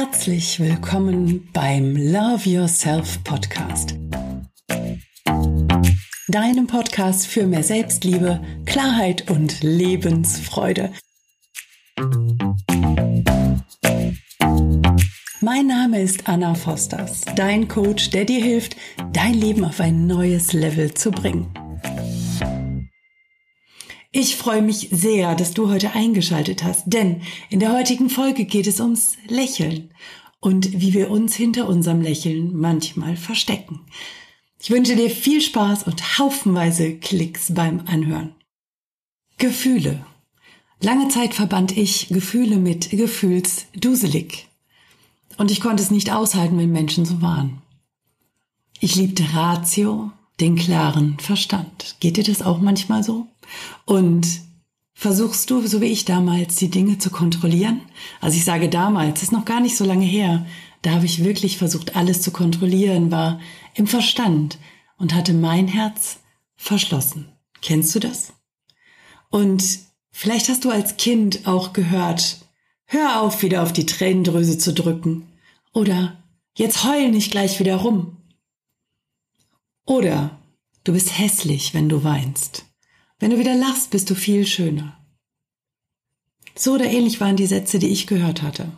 Herzlich willkommen beim Love Yourself Podcast. Deinem Podcast für mehr Selbstliebe, Klarheit und Lebensfreude. Mein Name ist Anna Fosters, dein Coach, der dir hilft, dein Leben auf ein neues Level zu bringen. Ich freue mich sehr, dass du heute eingeschaltet hast, denn in der heutigen Folge geht es ums Lächeln und wie wir uns hinter unserem Lächeln manchmal verstecken. Ich wünsche dir viel Spaß und haufenweise Klicks beim Anhören. Gefühle. Lange Zeit verband ich Gefühle mit Gefühlsduselig. Und ich konnte es nicht aushalten, wenn Menschen so waren. Ich liebte Ratio, den klaren Verstand. Geht dir das auch manchmal so? Und versuchst du, so wie ich damals, die Dinge zu kontrollieren? Also ich sage damals, ist noch gar nicht so lange her. Da habe ich wirklich versucht, alles zu kontrollieren, war im Verstand und hatte mein Herz verschlossen. Kennst du das? Und vielleicht hast du als Kind auch gehört, hör auf, wieder auf die Tränendrüse zu drücken. Oder jetzt heul nicht gleich wieder rum. Oder du bist hässlich, wenn du weinst. Wenn du wieder lachst, bist du viel schöner. So oder ähnlich waren die Sätze, die ich gehört hatte.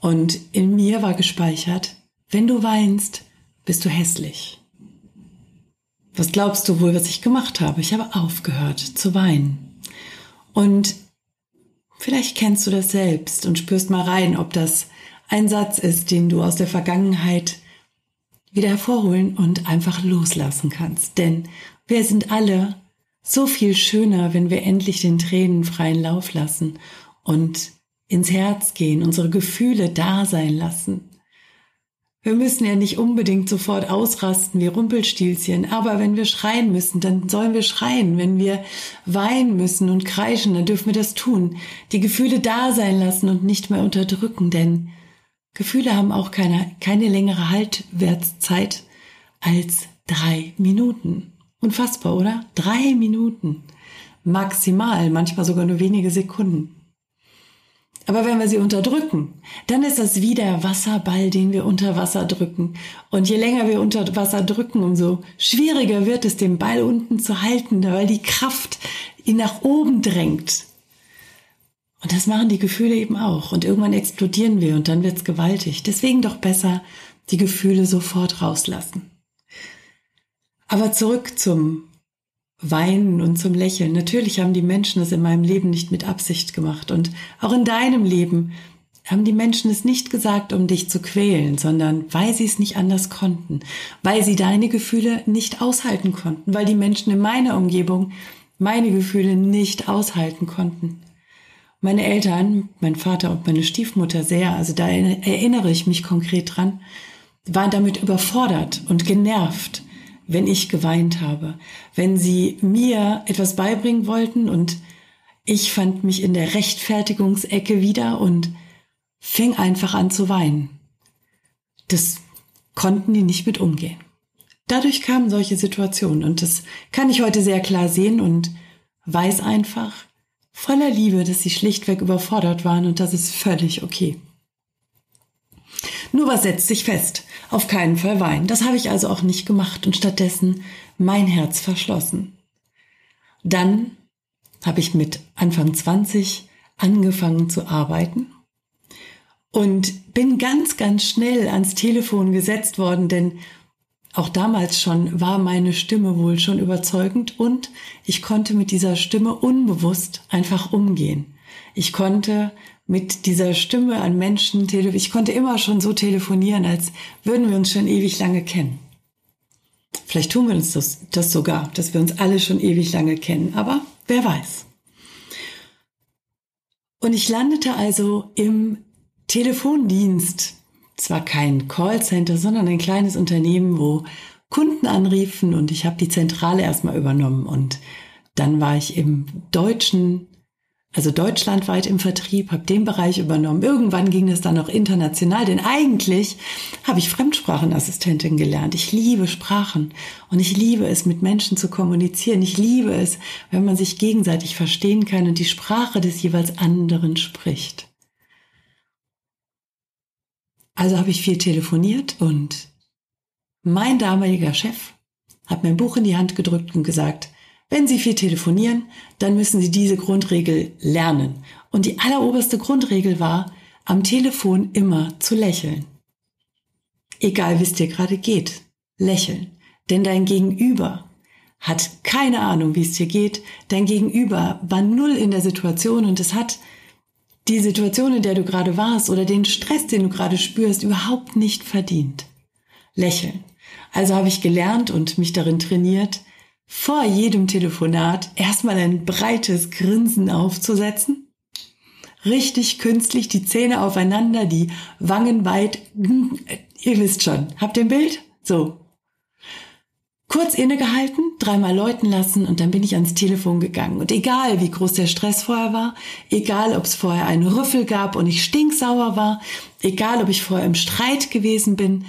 Und in mir war gespeichert, wenn du weinst, bist du hässlich. Was glaubst du wohl, was ich gemacht habe? Ich habe aufgehört zu weinen. Und vielleicht kennst du das selbst und spürst mal rein, ob das ein Satz ist, den du aus der Vergangenheit wieder hervorholen und einfach loslassen kannst. Denn wir sind alle so viel schöner, wenn wir endlich den Tränen freien Lauf lassen und ins Herz gehen, unsere Gefühle da sein lassen. Wir müssen ja nicht unbedingt sofort ausrasten wie Rumpelstilzchen, aber wenn wir schreien müssen, dann sollen wir schreien. Wenn wir weinen müssen und kreischen, dann dürfen wir das tun. Die Gefühle da sein lassen und nicht mehr unterdrücken, denn Gefühle haben auch keine, keine längere Haltwertszeit als drei Minuten. Unfassbar, oder? Drei Minuten. Maximal, manchmal sogar nur wenige Sekunden. Aber wenn wir sie unterdrücken, dann ist das wie der Wasserball, den wir unter Wasser drücken. Und je länger wir unter Wasser drücken, umso schwieriger wird es, den Ball unten zu halten, weil die Kraft ihn nach oben drängt. Und das machen die Gefühle eben auch. Und irgendwann explodieren wir und dann wird's gewaltig. Deswegen doch besser die Gefühle sofort rauslassen. Aber zurück zum Weinen und zum Lächeln. Natürlich haben die Menschen es in meinem Leben nicht mit Absicht gemacht. Und auch in deinem Leben haben die Menschen es nicht gesagt, um dich zu quälen, sondern weil sie es nicht anders konnten, weil sie deine Gefühle nicht aushalten konnten, weil die Menschen in meiner Umgebung meine Gefühle nicht aushalten konnten. Meine Eltern, mein Vater und meine Stiefmutter sehr, also da erinnere ich mich konkret dran, waren damit überfordert und genervt, wenn ich geweint habe, wenn sie mir etwas beibringen wollten und ich fand mich in der Rechtfertigungsecke wieder und fing einfach an zu weinen. Das konnten die nicht mit umgehen. Dadurch kamen solche Situationen und das kann ich heute sehr klar sehen und weiß einfach voller Liebe, dass sie schlichtweg überfordert waren und das ist völlig okay. Nur was setzt sich fest? Auf keinen Fall weinen. Das habe ich also auch nicht gemacht und stattdessen mein Herz verschlossen. Dann habe ich mit Anfang 20 angefangen zu arbeiten und bin ganz, ganz schnell ans Telefon gesetzt worden, denn auch damals schon war meine Stimme wohl schon überzeugend und ich konnte mit dieser Stimme unbewusst einfach umgehen. Ich konnte mit dieser Stimme an Menschen telefonieren. Ich konnte immer schon so telefonieren, als würden wir uns schon ewig lange kennen. Vielleicht tun wir uns das, das sogar, dass wir uns alle schon ewig lange kennen, aber wer weiß. Und ich landete also im Telefondienst. Zwar kein Callcenter, sondern ein kleines Unternehmen, wo Kunden anriefen und ich habe die Zentrale erstmal übernommen und dann war ich im deutschen also deutschlandweit im Vertrieb, habe den Bereich übernommen. Irgendwann ging es dann auch international, denn eigentlich habe ich Fremdsprachenassistentin gelernt. Ich liebe Sprachen und ich liebe es, mit Menschen zu kommunizieren. Ich liebe es, wenn man sich gegenseitig verstehen kann und die Sprache des jeweils anderen spricht. Also habe ich viel telefoniert und mein damaliger Chef hat mir ein Buch in die Hand gedrückt und gesagt, wenn Sie viel telefonieren, dann müssen Sie diese Grundregel lernen. Und die alleroberste Grundregel war, am Telefon immer zu lächeln. Egal wie es dir gerade geht, lächeln. Denn dein Gegenüber hat keine Ahnung, wie es dir geht. Dein Gegenüber war null in der Situation und es hat die Situation, in der du gerade warst oder den Stress, den du gerade spürst, überhaupt nicht verdient. Lächeln. Also habe ich gelernt und mich darin trainiert, vor jedem Telefonat erstmal ein breites Grinsen aufzusetzen. Richtig künstlich die Zähne aufeinander, die Wangen weit. Ihr wisst schon. Habt ihr ein Bild? So. Kurz innegehalten, dreimal läuten lassen und dann bin ich ans Telefon gegangen. Und egal, wie groß der Stress vorher war, egal, ob es vorher einen Rüffel gab und ich stinksauer war, egal, ob ich vorher im Streit gewesen bin,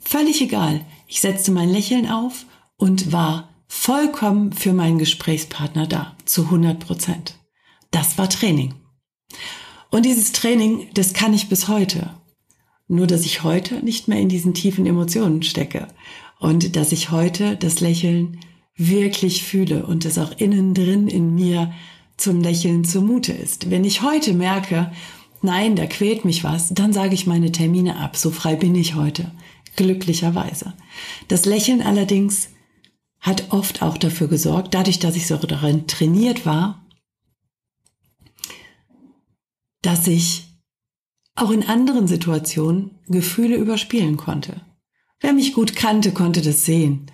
völlig egal. Ich setzte mein Lächeln auf und war vollkommen für meinen Gesprächspartner da, zu 100 Prozent. Das war Training. Und dieses Training, das kann ich bis heute. Nur, dass ich heute nicht mehr in diesen tiefen Emotionen stecke und dass ich heute das Lächeln wirklich fühle und es auch innen drin in mir zum Lächeln zumute ist. Wenn ich heute merke, nein, da quält mich was, dann sage ich meine Termine ab. So frei bin ich heute. Glücklicherweise. Das Lächeln allerdings hat oft auch dafür gesorgt, dadurch, dass ich so darin trainiert war, dass ich auch in anderen Situationen Gefühle überspielen konnte. Wer mich gut kannte, konnte das sehen.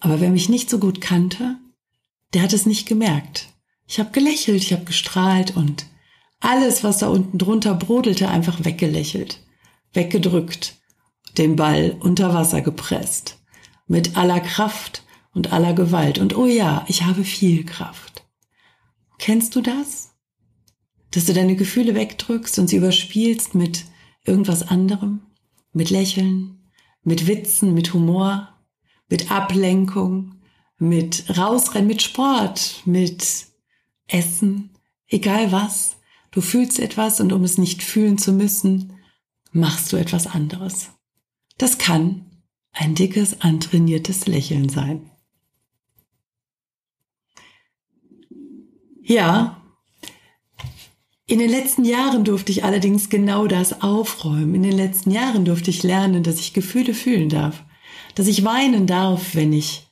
Aber wer mich nicht so gut kannte, der hat es nicht gemerkt. Ich habe gelächelt, ich habe gestrahlt und alles, was da unten drunter brodelte, einfach weggelächelt, weggedrückt, den Ball unter Wasser gepresst, mit aller Kraft und aller Gewalt. Und oh ja, ich habe viel Kraft. Kennst du das? Dass du deine Gefühle wegdrückst und sie überspielst mit irgendwas anderem? Mit Lächeln, mit Witzen, mit Humor, mit Ablenkung, mit Rausrennen, mit Sport, mit Essen, egal was. Du fühlst etwas und um es nicht fühlen zu müssen, machst du etwas anderes. Das kann ein dickes, antrainiertes Lächeln sein. Ja, in den letzten Jahren durfte ich allerdings genau das aufräumen. In den letzten Jahren durfte ich lernen, dass ich Gefühle fühlen darf, dass ich weinen darf, wenn ich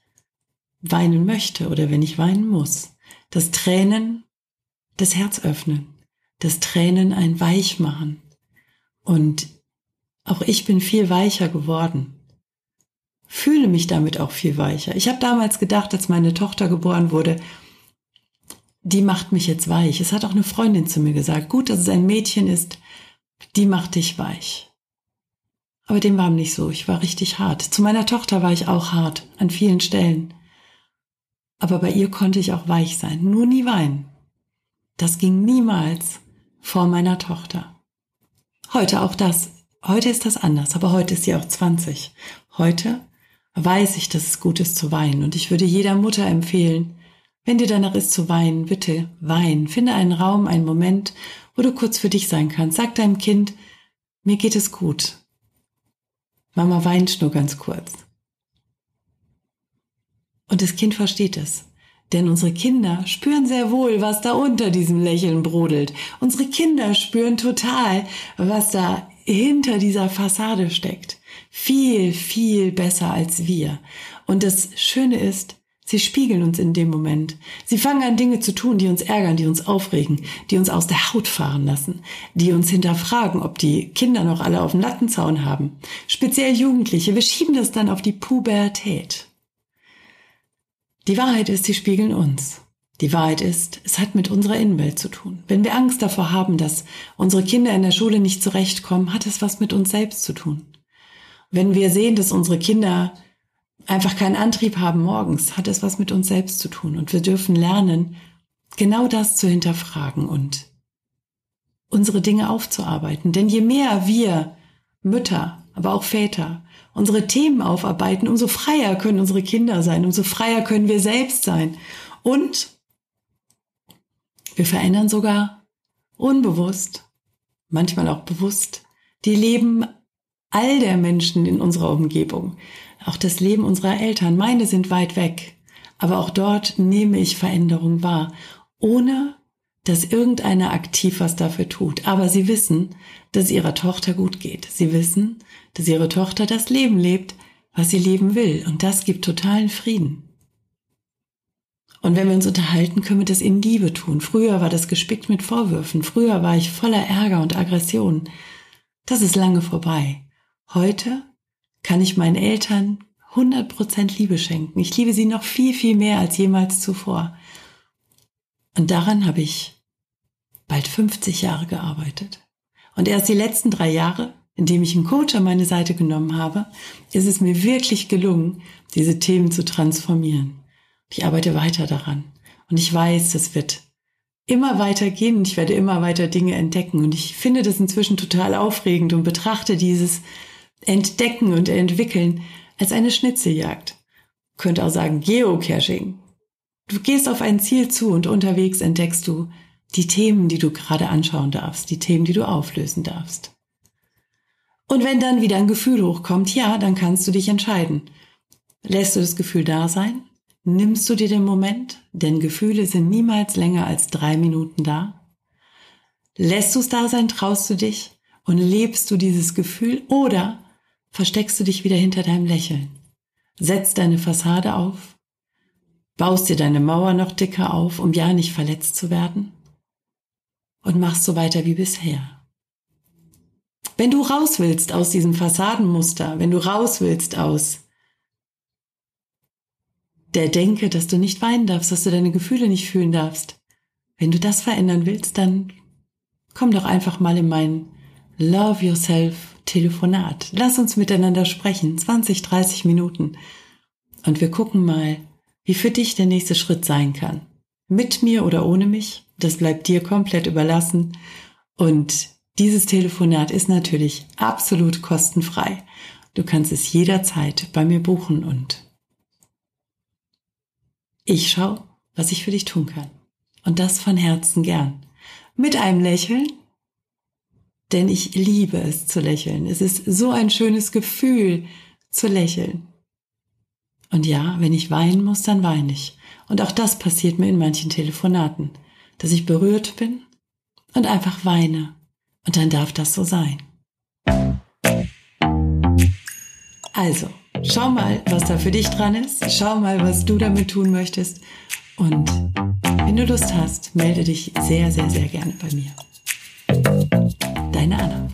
weinen möchte oder wenn ich weinen muss. Dass Tränen das Herz öffnen, dass Tränen ein Weich machen. Und auch ich bin viel weicher geworden. Fühle mich damit auch viel weicher. Ich habe damals gedacht, als meine Tochter geboren wurde, die macht mich jetzt weich. Es hat auch eine Freundin zu mir gesagt, gut, dass es ein Mädchen ist, die macht dich weich. Aber dem war nicht so. Ich war richtig hart. Zu meiner Tochter war ich auch hart, an vielen Stellen. Aber bei ihr konnte ich auch weich sein, nur nie weinen. Das ging niemals vor meiner Tochter. Heute auch das. Heute ist das anders, aber heute ist sie auch 20. Heute weiß ich, dass es gut ist zu weinen. Und ich würde jeder Mutter empfehlen, wenn dir danach ist zu weinen, bitte wein. Finde einen Raum, einen Moment, wo du kurz für dich sein kannst. Sag deinem Kind, mir geht es gut. Mama weint nur ganz kurz. Und das Kind versteht es. Denn unsere Kinder spüren sehr wohl, was da unter diesem Lächeln brodelt. Unsere Kinder spüren total, was da hinter dieser Fassade steckt. Viel, viel besser als wir. Und das Schöne ist, Sie spiegeln uns in dem Moment. Sie fangen an, Dinge zu tun, die uns ärgern, die uns aufregen, die uns aus der Haut fahren lassen, die uns hinterfragen, ob die Kinder noch alle auf dem Lattenzaun haben. Speziell Jugendliche. Wir schieben das dann auf die Pubertät. Die Wahrheit ist, sie spiegeln uns. Die Wahrheit ist, es hat mit unserer Innenwelt zu tun. Wenn wir Angst davor haben, dass unsere Kinder in der Schule nicht zurechtkommen, hat es was mit uns selbst zu tun. Wenn wir sehen, dass unsere Kinder einfach keinen Antrieb haben morgens, hat es was mit uns selbst zu tun. Und wir dürfen lernen, genau das zu hinterfragen und unsere Dinge aufzuarbeiten. Denn je mehr wir Mütter, aber auch Väter, unsere Themen aufarbeiten, umso freier können unsere Kinder sein, umso freier können wir selbst sein. Und wir verändern sogar unbewusst, manchmal auch bewusst, die Leben all der Menschen in unserer Umgebung, auch das Leben unserer Eltern. Meine sind weit weg, aber auch dort nehme ich Veränderung wahr, ohne dass irgendeiner aktiv was dafür tut. Aber sie wissen, dass ihrer Tochter gut geht. Sie wissen, dass ihre Tochter das Leben lebt, was sie leben will. Und das gibt totalen Frieden. Und wenn wir uns unterhalten, können wir das in Liebe tun. Früher war das gespickt mit Vorwürfen. Früher war ich voller Ärger und Aggression. Das ist lange vorbei. Heute kann ich meinen Eltern 100% Liebe schenken. Ich liebe sie noch viel, viel mehr als jemals zuvor. Und daran habe ich bald 50 Jahre gearbeitet. Und erst die letzten drei Jahre, indem ich einen Coach an meine Seite genommen habe, ist es mir wirklich gelungen, diese Themen zu transformieren. Ich arbeite weiter daran. Und ich weiß, das wird immer weiter gehen und ich werde immer weiter Dinge entdecken. Und ich finde das inzwischen total aufregend und betrachte dieses Entdecken und Entwickeln als eine Schnitzeljagd. könnte auch sagen Geocaching. Du gehst auf ein Ziel zu und unterwegs entdeckst du die Themen, die du gerade anschauen darfst, die Themen, die du auflösen darfst. Und wenn dann wieder ein Gefühl hochkommt, ja, dann kannst du dich entscheiden. Lässt du das Gefühl da sein? Nimmst du dir den Moment? Denn Gefühle sind niemals länger als drei Minuten da. Lässt du es da sein, traust du dich und lebst du dieses Gefühl oder versteckst du dich wieder hinter deinem Lächeln? Setzt deine Fassade auf? Baust dir deine Mauer noch dicker auf, um ja nicht verletzt zu werden? und machst so weiter wie bisher. Wenn du raus willst aus diesem Fassadenmuster, wenn du raus willst aus der Denke, dass du nicht weinen darfst, dass du deine Gefühle nicht fühlen darfst, wenn du das verändern willst, dann komm doch einfach mal in mein Love Yourself Telefonat. Lass uns miteinander sprechen, 20, 30 Minuten. Und wir gucken mal, wie für dich der nächste Schritt sein kann. Mit mir oder ohne mich. Das bleibt dir komplett überlassen. Und dieses Telefonat ist natürlich absolut kostenfrei. Du kannst es jederzeit bei mir buchen und ich schau, was ich für dich tun kann. Und das von Herzen gern. Mit einem Lächeln, denn ich liebe es zu lächeln. Es ist so ein schönes Gefühl zu lächeln. Und ja, wenn ich weinen muss, dann weine ich. Und auch das passiert mir in manchen Telefonaten dass ich berührt bin und einfach weine. Und dann darf das so sein. Also, schau mal, was da für dich dran ist. Schau mal, was du damit tun möchtest. Und wenn du Lust hast, melde dich sehr, sehr, sehr gerne bei mir. Deine Anna.